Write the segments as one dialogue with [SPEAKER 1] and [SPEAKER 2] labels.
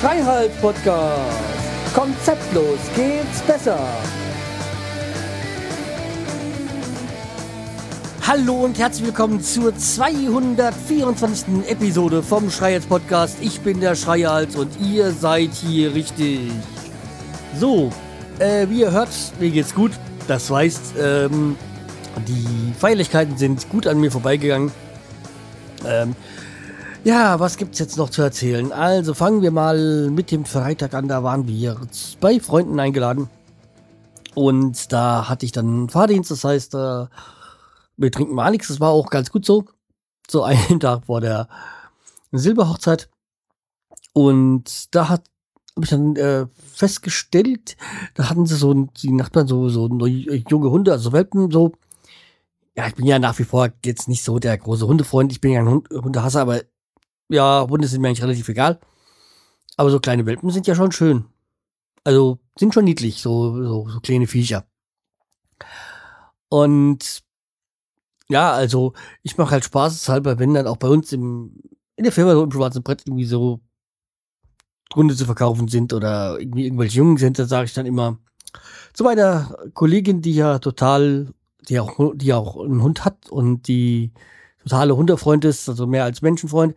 [SPEAKER 1] Schreihals Podcast. Konzeptlos geht's besser. Hallo und herzlich willkommen zur 224. Episode vom Schreihals Podcast. Ich bin der Schreihals und ihr seid hier richtig. So, äh, wie ihr hört, mir geht's gut. Das heißt, ähm, die Feierlichkeiten sind gut an mir vorbeigegangen. Ähm, ja, was gibt's jetzt noch zu erzählen? Also fangen wir mal mit dem Freitag an. Da waren wir bei Freunden eingeladen. Und da hatte ich dann Fahrdienst. Das heißt, äh, wir trinken mal nichts. Das war auch ganz gut so. So einen Tag vor der Silberhochzeit. Und da hat habe ich dann äh, festgestellt, da hatten sie so die Nachbarn so so junge Hunde, also Welpen so. Ja, ich bin ja nach wie vor jetzt nicht so der große Hundefreund. Ich bin ja ein Hund, Hundehasser, aber ja, Hunde sind mir eigentlich relativ egal. Aber so kleine Welpen sind ja schon schön. Also sind schon niedlich, so, so, so kleine Viecher. Und ja, also ich mache halt spaßeshalber, wenn dann auch bei uns im, in der Firma so im schwarzen Brett irgendwie so Hunde zu verkaufen sind oder irgendwie irgendwelche Jungen sind, da sage ich dann immer zu meiner Kollegin, die ja total, die auch, die auch einen Hund hat und die totale Hundefreund ist, also mehr als Menschenfreund,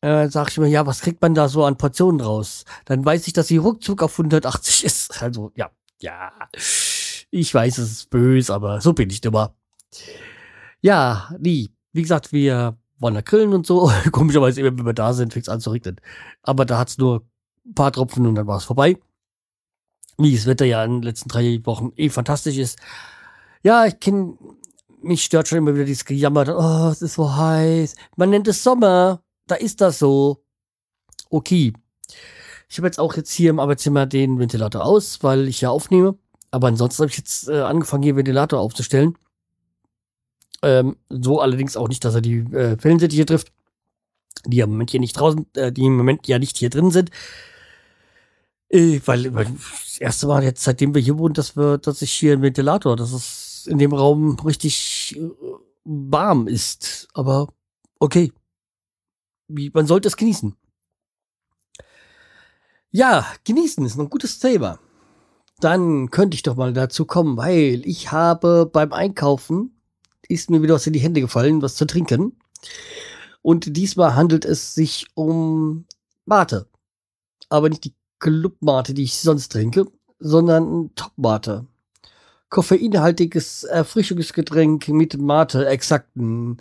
[SPEAKER 1] äh, sag ich mir, ja, was kriegt man da so an Portionen raus? Dann weiß ich, dass sie ruckzuck auf 180 ist. Also, ja, ja. Ich weiß, es ist böse, aber so bin ich immer. Ja, nie. Wie gesagt, wir waren da grillen und so. Komischerweise, immer wenn wir da sind, fängt es an zu regnen. Aber da hat's nur ein paar Tropfen und dann war es vorbei. Wie das Wetter ja in den letzten drei Wochen eh fantastisch ist. Ja, ich kenne, mich stört schon immer wieder dieses Gejammer, oh, es ist so heiß. Man nennt es Sommer da ist das so. Okay. Ich habe jetzt auch jetzt hier im Arbeitszimmer den Ventilator aus, weil ich ja aufnehme. Aber ansonsten habe ich jetzt äh, angefangen, hier Ventilator aufzustellen. Ähm, so allerdings auch nicht, dass er die äh, Fellensittiche trifft, die ja im Moment hier nicht draußen, äh, die im Moment ja nicht hier drin sind. Äh, weil, weil das erste Mal jetzt, seitdem wir hier wohnen, dass wir, dass ich hier einen Ventilator, dass es in dem Raum richtig äh, warm ist. Aber okay wie, man sollte es genießen. Ja, genießen ist ein gutes Thema. Dann könnte ich doch mal dazu kommen, weil ich habe beim Einkaufen ist mir wieder was in die Hände gefallen, was zu trinken. Und diesmal handelt es sich um Mate. Aber nicht die Clubmate, die ich sonst trinke, sondern Top-Mate. Koffeinhaltiges Erfrischungsgetränk mit Mate-Exakten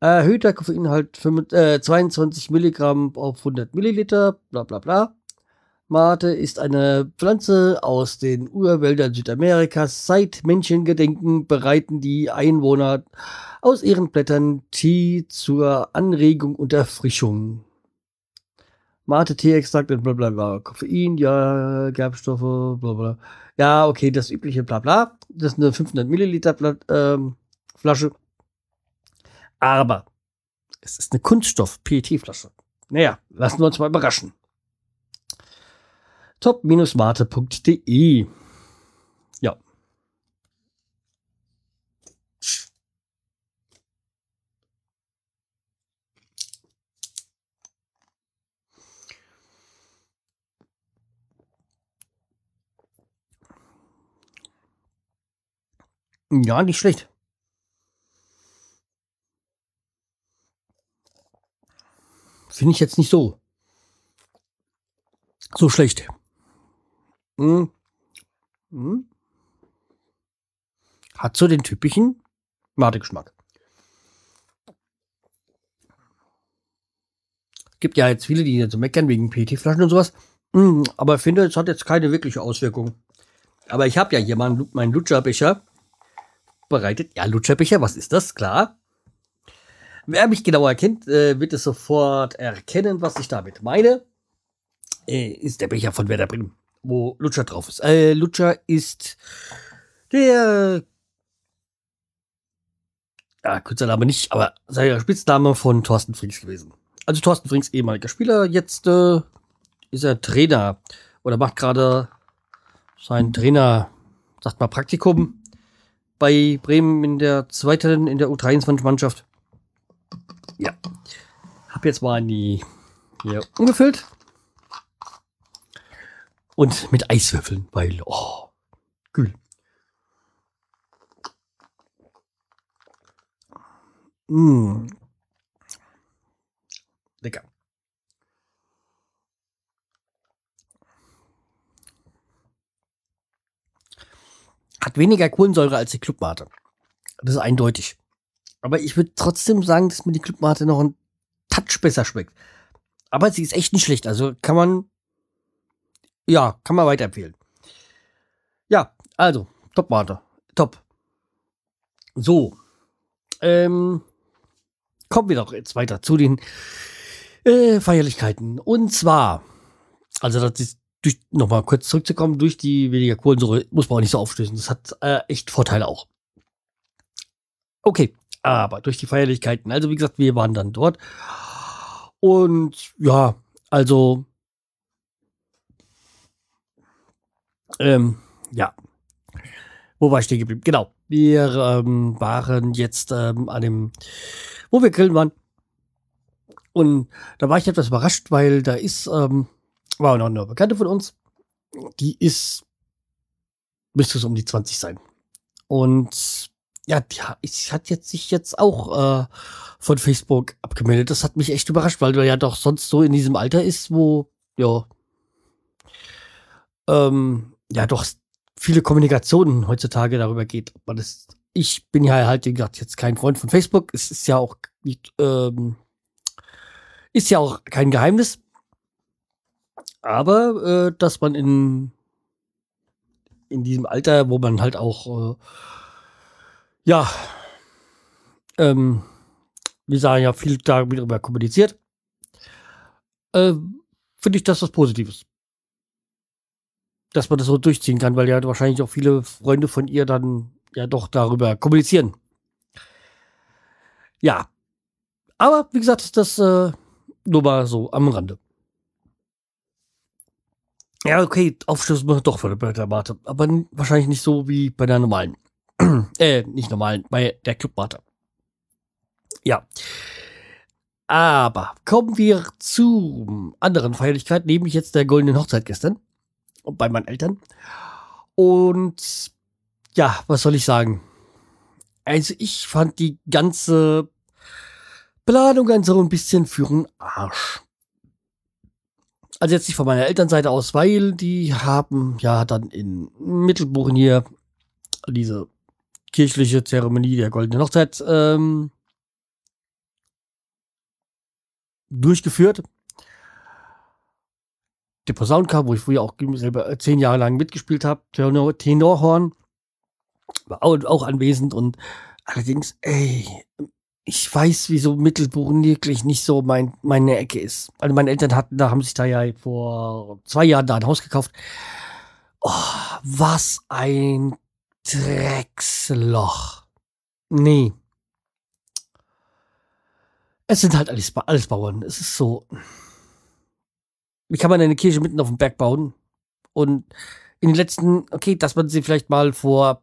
[SPEAKER 1] Erhöhter Koffeinhalt äh, 22 Milligramm auf 100 Milliliter, bla bla bla. Mate ist eine Pflanze aus den Urwäldern Südamerikas. Seit Menschengedenken bereiten die Einwohner aus ihren Blättern Tee zur Anregung und Erfrischung. Mate-Tee-Extrakt und bla bla bla. Koffein, ja, Gerbstoffe, bla bla. Ja, okay, das übliche bla bla. Das ist eine 500 Milliliter ähm, Flasche. Aber es ist eine Kunststoff-PET-Flasche. Naja, lassen wir uns mal überraschen. top-mate.de Ja. Ja, nicht schlecht. Finde ich jetzt nicht so. So schlecht. Hm. Hm. Hat so den typischen Mate-Geschmack. Gibt ja jetzt viele, die so meckern wegen PT-Flaschen und sowas. Hm, aber ich finde, es hat jetzt keine wirkliche Auswirkung. Aber ich habe ja hier meinen, meinen Lutscherbecher bereitet. Ja, Lutscherbecher, was ist das? Klar. Wer mich genauer kennt, äh, wird es sofort erkennen, was ich damit meine. Äh, ist der Becher von Werder Bremen, wo Lutscher drauf ist. Äh, Lutscher ist der ja, kurzer Name nicht, aber sei Spitzname von Thorsten Frings gewesen. Also Thorsten Frings ehemaliger Spieler, jetzt äh, ist er Trainer oder macht gerade sein Trainer, sagt mal Praktikum bei Bremen in der zweiten, in der U23-Mannschaft. Ja. Hab jetzt mal die hier umgefüllt. Und mit Eiswürfeln, weil, oh, kühl. Mmh. Lecker. Hat weniger Kohlensäure als die Clubmate. Das ist eindeutig. Aber ich würde trotzdem sagen, dass mir die Clubmate noch ein Touch besser schmeckt. Aber sie ist echt nicht schlecht. Also kann man, ja, kann man weiterempfehlen. Ja, also, Top-Mate. Top. So. Ähm, kommen wir doch jetzt weiter zu den äh, Feierlichkeiten. Und zwar, also das ist durch, nochmal kurz zurückzukommen, durch die weniger Kohlensäure muss man auch nicht so aufstößen. Das hat äh, echt Vorteile auch. Okay, aber durch die Feierlichkeiten. Also wie gesagt, wir waren dann dort. Und ja, also ähm, ja, wo war ich stehen geblieben? Genau, wir ähm, waren jetzt ähm, an dem wo wir grillen waren. Und da war ich etwas überrascht, weil da ist, ähm, war noch eine Bekannte von uns, die ist, müsste es um die 20 sein. Und ja, die hat jetzt sich jetzt auch äh, von Facebook abgemeldet. Das hat mich echt überrascht, weil du ja doch sonst so in diesem Alter ist, wo, ja, ähm, ja, doch viele Kommunikationen heutzutage darüber geht, ob man das ich bin ja halt, wie gesagt, jetzt kein Freund von Facebook. Es ist ja auch nicht, ähm, ist ja auch kein Geheimnis. Aber, äh, dass man in, in diesem Alter, wo man halt auch, äh, ja, ähm, wir sagen ja viel darüber kommuniziert, äh, finde ich das was Positives. Dass man das so durchziehen kann, weil ja wahrscheinlich auch viele Freunde von ihr dann ja doch darüber kommunizieren. Ja. Aber wie gesagt, das äh, nur mal so am Rande. Ja, okay, Aufschluss wir doch von der Mate, aber wahrscheinlich nicht so wie bei der normalen. äh, nicht normalen, bei der Clubmate. Ja. Aber kommen wir zu anderen Feierlichkeiten, nämlich jetzt der goldenen Hochzeit gestern bei meinen Eltern. Und ja, was soll ich sagen? Also ich fand die ganze Planung dann so ein bisschen für einen Arsch. Also jetzt nicht von meiner Elternseite aus, weil die haben ja dann in Mittelbuchen hier diese kirchliche Zeremonie der goldenen Hochzeit ähm, durchgeführt. Der Posaunenchor, wo ich früher auch selber zehn Jahre lang mitgespielt habe, Tenor, Tenorhorn, war auch anwesend und allerdings, ey, ich weiß, wieso Mittelbuchen wirklich nicht so mein, meine Ecke ist. Also meine Eltern hatten, da haben sich da ja vor zwei Jahren da ein Haus gekauft. Oh, was ein Drecksloch. Nee. Es sind halt alles, alles Bauern. Es ist so. Wie kann man eine Kirche mitten auf dem Berg bauen? Und in den letzten, okay, dass man sie vielleicht mal vor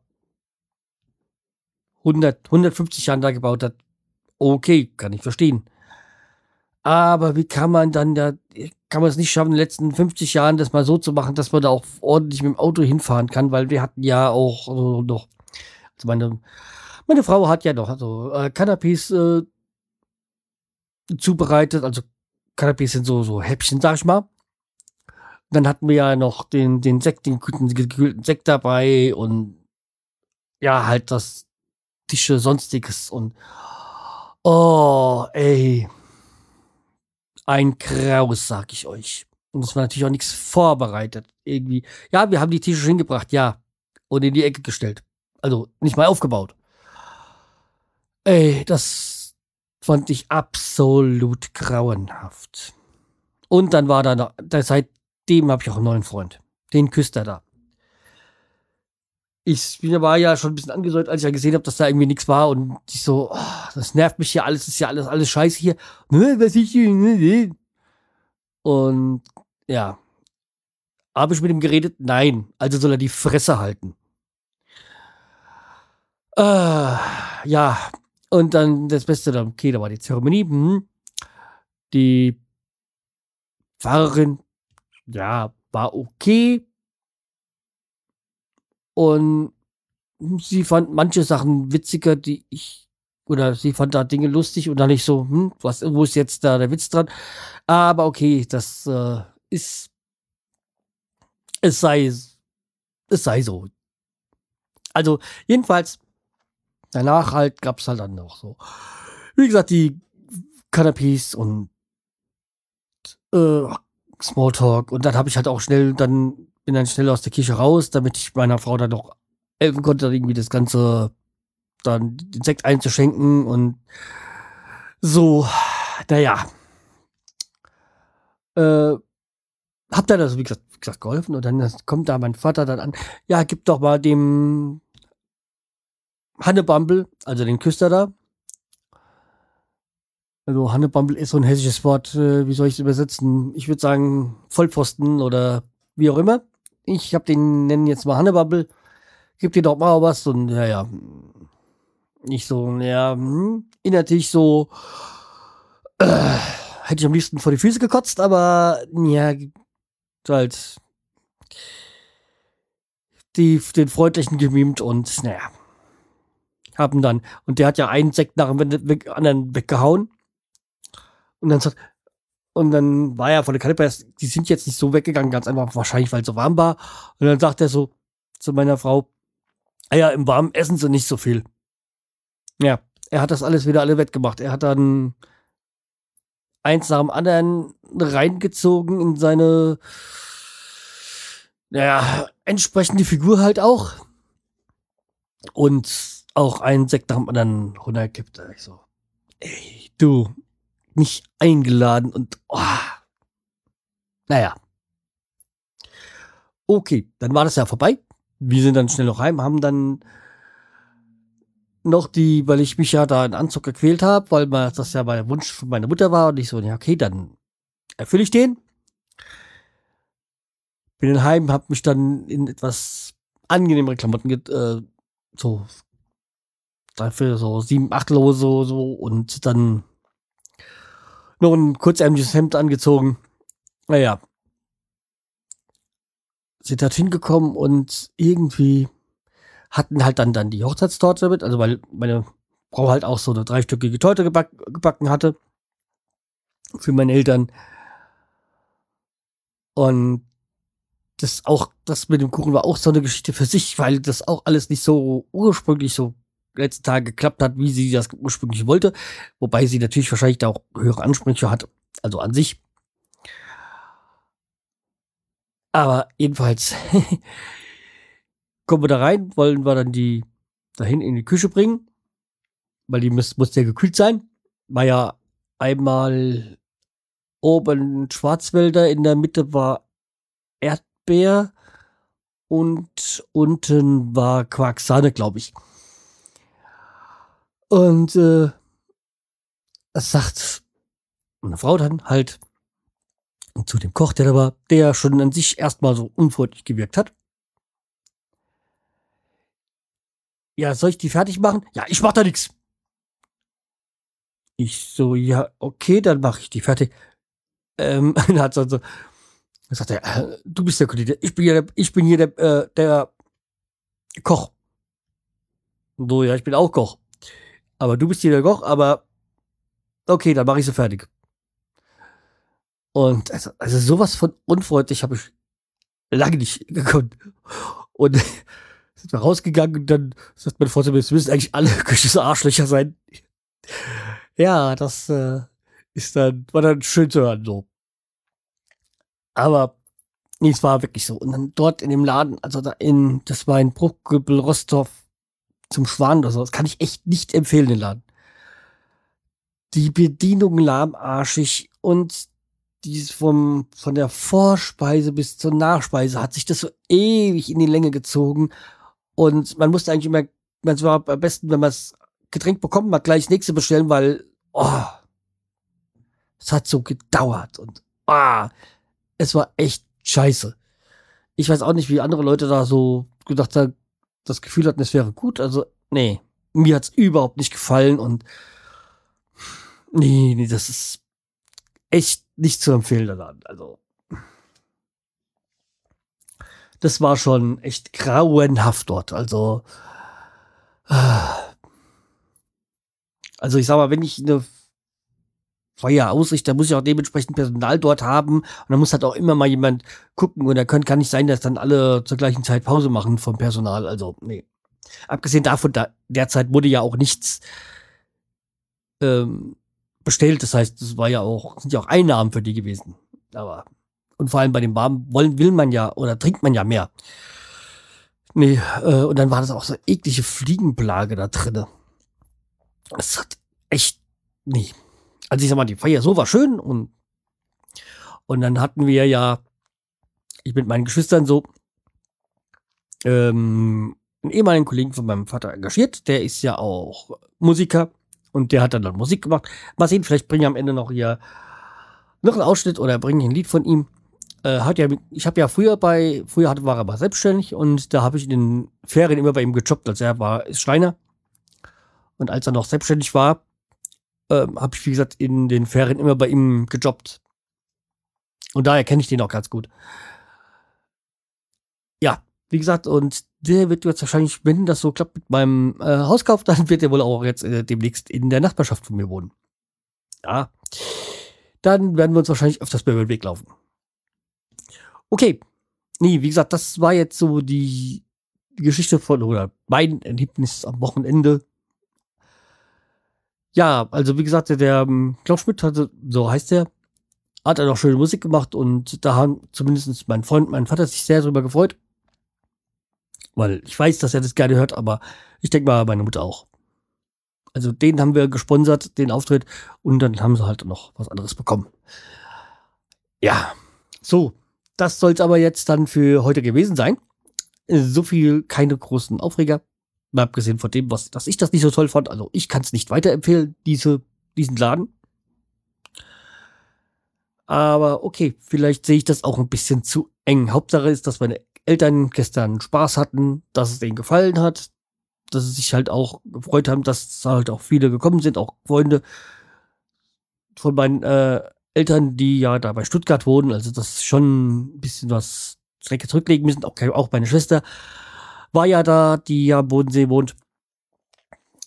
[SPEAKER 1] 100, 150 Jahren da gebaut hat, okay, kann ich verstehen. Aber wie kann man dann da, kann man es nicht schaffen, in den letzten 50 Jahren das mal so zu machen, dass man da auch ordentlich mit dem Auto hinfahren kann, weil wir hatten ja auch so noch, also meine, meine Frau hat ja noch also äh, Canapés äh, zubereitet, also Canapés sind so, so Häppchen, sag ich mal. Dann hatten wir ja noch den, den Sekt, den gekühlten Sekt dabei und ja, halt das, Tische, sonstiges und oh, ey. Ein Kraus, sag ich euch. Und es war natürlich auch nichts vorbereitet. Irgendwie. Ja, wir haben die Tische hingebracht, ja. Und in die Ecke gestellt. Also nicht mal aufgebaut. Ey, das fand ich absolut grauenhaft. Und dann war da, noch, seitdem habe ich auch einen neuen Freund. Den küsst er da ich bin war ja schon ein bisschen angesäuert, als ich ja gesehen habe, dass da irgendwie nichts war und ich so, oh, das nervt mich hier alles, ist ja alles, alles scheiße hier. Was ich. Und ja. Habe ich mit ihm geredet? Nein. Also soll er die Fresse halten. Äh, ja, und dann das Beste, dann, okay, da war die Zeremonie. Hm. Die Pfarrerin, ja, war okay. Und sie fand manche Sachen witziger, die ich, oder sie fand da Dinge lustig und dann nicht so, hm, was, wo ist jetzt da der Witz dran? Aber okay, das äh, ist, es sei, es sei so. Also, jedenfalls, danach halt gab es halt dann noch so, wie gesagt, die Canapés und äh, Smalltalk und dann habe ich halt auch schnell, dann bin dann schnell aus der Kirche raus, damit ich meiner Frau dann noch helfen konnte, irgendwie das Ganze dann den Sekt einzuschenken und so, naja. Äh, hab dann also, wie gesagt, wie gesagt, geholfen und dann kommt da mein Vater dann an, ja, gib doch mal dem Hannebumble, also den Küster da. Also Hannebumble ist so ein hessisches Wort, äh, wie soll ich es übersetzen? Ich würde sagen Vollpfosten oder wie auch immer. Ich habe den nennen jetzt mal Hannebumble. Gib dir doch mal was und ja, ja. Nicht so, ja, hm, innerlich so, äh, hätte ich am liebsten vor die Füße gekotzt, aber ja, halt die, den Freundlichen gemimt und naja, haben dann, und der hat ja einen Sekt nach dem anderen weggehauen. Und dann sagt, und dann war er von der Kaliber, die sind jetzt nicht so weggegangen, ganz einfach, wahrscheinlich, weil es so warm war. Und dann sagt er so zu meiner Frau, ah ja, im Warmen essen sie nicht so viel. Ja, er hat das alles wieder alle wettgemacht. Er hat dann eins nach dem anderen reingezogen in seine, naja, entsprechende Figur halt auch. Und auch einen Sekt nach dem anderen runterkippt. Ich so, ey, du, nicht eingeladen und, oh. naja. Okay, dann war das ja vorbei. Wir sind dann schnell noch heim, haben dann noch die, weil ich mich ja da in Anzug gequält habe, weil das ja mein Wunsch von meiner Mutter war und ich so, ja, okay, dann erfülle ich den. Bin dann heim, hab mich dann in etwas angenehmere Klamotten äh, so dafür so sieben Achtel so, so und dann noch ein kurzärmliches Hemd angezogen. Naja. Sind halt hingekommen und irgendwie hatten halt dann, dann die Hochzeitstorte mit, also weil meine Frau halt auch so eine dreistöckige Torte geback, gebacken hatte. Für meine Eltern. Und das auch, das mit dem Kuchen war auch so eine Geschichte für sich, weil das auch alles nicht so ursprünglich so letzten Tage geklappt hat, wie sie das ursprünglich wollte. Wobei sie natürlich wahrscheinlich da auch höhere Ansprüche hat, also an sich. Aber jedenfalls kommen wir da rein, wollen wir dann die dahin in die Küche bringen, weil die muss, muss ja gekühlt sein. War ja einmal oben Schwarzwälder, in der Mitte war Erdbeer und unten war Quarksahne, glaube ich. Und äh, es sagt eine Frau dann halt zu dem Koch, der da war, der schon an sich erstmal so unfreundlich gewirkt hat. Ja, soll ich die fertig machen? Ja, ich mach da nichts. Ich so, ja, okay, dann mache ich die fertig. Ähm, dann hat so, so dann sagt er, äh, du bist der Kollege, ich bin hier der, ich bin hier der, äh, der Koch. So, ja, ich bin auch Koch. Aber du bist hier der Koch, aber okay, dann mache ich sie fertig. Und also, also sowas von unfreundlich habe ich lange nicht gekonnt. Und sind wir rausgegangen und dann sagt mein Freund, wir müssen eigentlich alle Küche Arschlöcher sein. Ja, das äh, ist dann, war dann schön zu hören, so. Aber nee, es war wirklich so. Und dann dort in dem Laden, also da in, das war in Bruchgüppel, Rostov, zum Schwan oder so. Das kann ich echt nicht empfehlen, den Laden. Die Bedienung lahmarschig und dies vom, von der Vorspeise bis zur Nachspeise hat sich das so ewig in die Länge gezogen. Und man musste eigentlich immer, man war am besten, wenn man das Getränk bekommt, mal gleich das nächste bestellen, weil, oh, es hat so gedauert und, ah, es war echt scheiße. Ich weiß auch nicht, wie andere Leute da so gedacht haben, das Gefühl hatten, es wäre gut. Also nee, mir hat's überhaupt nicht gefallen und nee, nee, das ist echt nicht zu empfehlen. Daran. Also das war schon echt grauenhaft dort. Also also ich sag mal, wenn ich eine Feuer ausrichte, muss ich auch dementsprechend Personal dort haben und dann muss halt auch immer mal jemand gucken und da kann, kann nicht sein, dass dann alle zur gleichen Zeit Pause machen vom Personal. Also nee. Abgesehen davon, da, derzeit wurde ja auch nichts ähm, bestellt. Das heißt, es war ja auch, sind ja auch Einnahmen für die gewesen. Aber, und vor allem bei dem Warmen wollen, will man ja oder trinkt man ja mehr. Nee, äh, und dann war das auch so eklige Fliegenplage da drinne. Es hat echt, nee. Also ich sag mal, die Feier so war schön und, und dann hatten wir ja, ich mit meinen Geschwistern so, ähm, einen ehemaligen Kollegen von meinem Vater engagiert. Der ist ja auch Musiker und der hat dann, dann Musik gemacht. Mal sehen, vielleicht bringe ich am Ende noch hier noch einen Ausschnitt oder bringe ich ein Lied von ihm. Äh, hat ja, ich habe ja früher bei, früher war er aber selbstständig und da habe ich in den Ferien immer bei ihm gejobbt. Also er war ist Schreiner. Und als er noch selbstständig war, äh, habe ich, wie gesagt, in den Ferien immer bei ihm gejobbt. Und daher kenne ich den auch ganz gut. Ja, wie gesagt, und der wird jetzt wahrscheinlich, wenn das so klappt mit meinem äh, Hauskauf, dann wird er wohl auch jetzt äh, demnächst in der Nachbarschaft von mir wohnen. Ja. Dann werden wir uns wahrscheinlich öfters über den Weg laufen. Okay. Nee, wie gesagt, das war jetzt so die Geschichte von, oder mein Erlebnis am Wochenende. Ja, also wie gesagt, der, der ähm, Klaus Schmidt hatte, so heißt er, hat er noch schöne Musik gemacht und da haben zumindest mein Freund, mein Vater sich sehr darüber gefreut. Weil ich weiß, dass er das gerne hört, aber ich denke mal, meine Mutter auch. Also den haben wir gesponsert, den Auftritt, und dann haben sie halt noch was anderes bekommen. Ja, so, das soll es aber jetzt dann für heute gewesen sein. So viel, keine großen Aufreger. Mal abgesehen von dem, was, dass ich das nicht so toll fand. Also ich kann es nicht weiterempfehlen, diese, diesen Laden. Aber okay, vielleicht sehe ich das auch ein bisschen zu eng. Hauptsache ist, dass meine Eltern gestern Spaß hatten, dass es denen gefallen hat, dass sie sich halt auch gefreut haben, dass halt auch viele gekommen sind, auch Freunde von meinen äh, Eltern, die ja da bei Stuttgart wohnen, also das ist schon ein bisschen was Strecke zurücklegen müssen, auch, auch meine Schwester war ja da, die ja am Bodensee wohnt,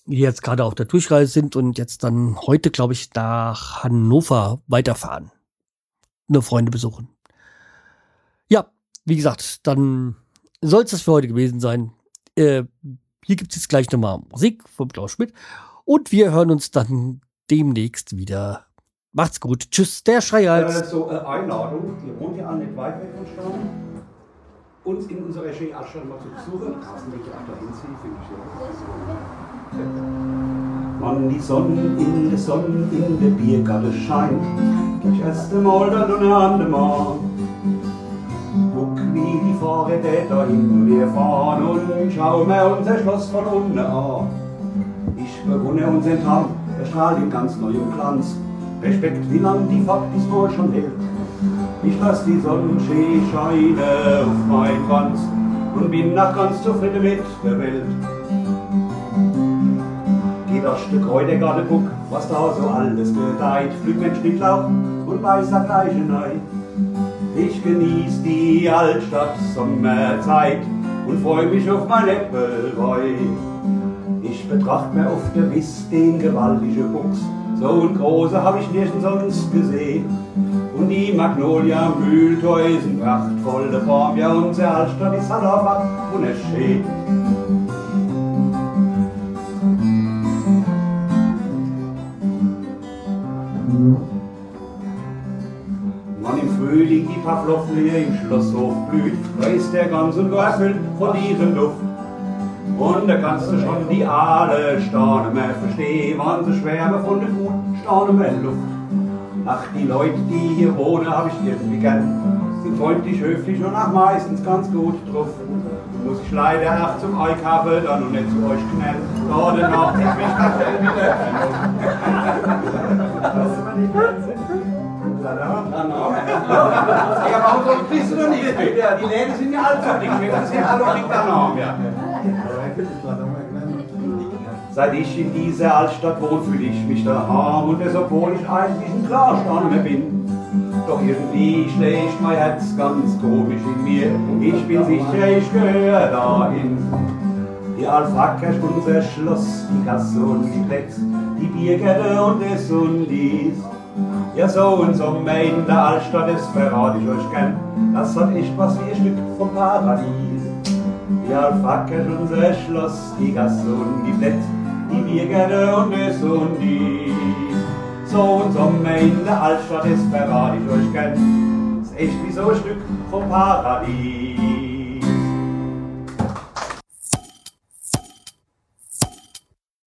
[SPEAKER 1] die jetzt gerade auf der Durchreise sind und jetzt dann heute, glaube ich, nach Hannover weiterfahren. Nur Freunde besuchen. Ja, wie gesagt, dann soll es das für heute gewesen sein. Äh, hier gibt es jetzt gleich nochmal Musik vom Klaus Schmidt. Und wir hören uns dann demnächst wieder. Macht's gut. Tschüss, der Schreihals.
[SPEAKER 2] Äh, so äh, Einladung, die wohnt ja nicht weit von. Uns in unserer Regie auch schon mal zu besuchen. Carsten will auch dahin ziehen, finde ich ja. Wann die Sonne in der Sonne in der Biergarten scheint, das erste Mal dann und an dem Mann wie die Fahrräder dahin. Wir fahren und schauen mir unser Schloss von unten an. Ich bewundere unseren Tag, er strahlt in ganz neuem Glanz. Respekt, wie lang die Fahrt diesmal schon hält. Ich lass die Sonnenscheine auf mein Kranz und bin nach ganz zufrieden mit der Welt. Geht das Stück heute gerade guck, was da so alles gedeiht. Flügmensch, Schnittlauch und weißer Gleichenei. Ich genieß die Altstadt Sommerzeit und freu mich auf mein Äppelwein. Ich betracht mir auf der Wiss den gewaltigen Buchs, so ein großer hab ich nirgends sonst gesehen. Und die Magnolia Mühltäusen, prachtvolle Form, ja unsere Altstadt ist halt einfach wunderschön. Frühling die Pavlovne im Schlosshof blüht, da ist der ganz und erfüllt von diesem Duft. Und da kannst du schon die alle Sterne mehr verstehen, wann sie schwärmen von der guten Sterne mehr Luft. Ach, die Leute, die hier wohnen, hab ich irgendwie gern. Sind freundlich, höflich und auch meistens ganz gut drauf. Muss ich leider auch zum Einkaufen dann und nicht zu euch knallen. Da danach zieht mich das wieder. Ja, warum soll bist du noch nicht später? Die Läden sind ja allzeitig. Wir können es ja alle nicht danach. Seit ich in dieser Altstadt wohne, fühle ich mich daheim und das, obwohl ich eigentlich ein Klarstamm bin. Doch irgendwie schlägt mein Herz ganz komisch in mir. Ich bin sicher, ich gehöre dahin. Die ist unser Schloss, die Gasse und die Plätze, die Bierkette und das und dies. Ja, so und so in der Altstadt, das verrate ich euch gern. Das hat echt was wie ein Stück vom Paradies. Die ist unser Schloss, die Gasse und die Plätze, die Bierkette und das und dies. So und so in der Altstadt, das verrate ich euch gern. Ist echt wie so ein Stück vom Paradies.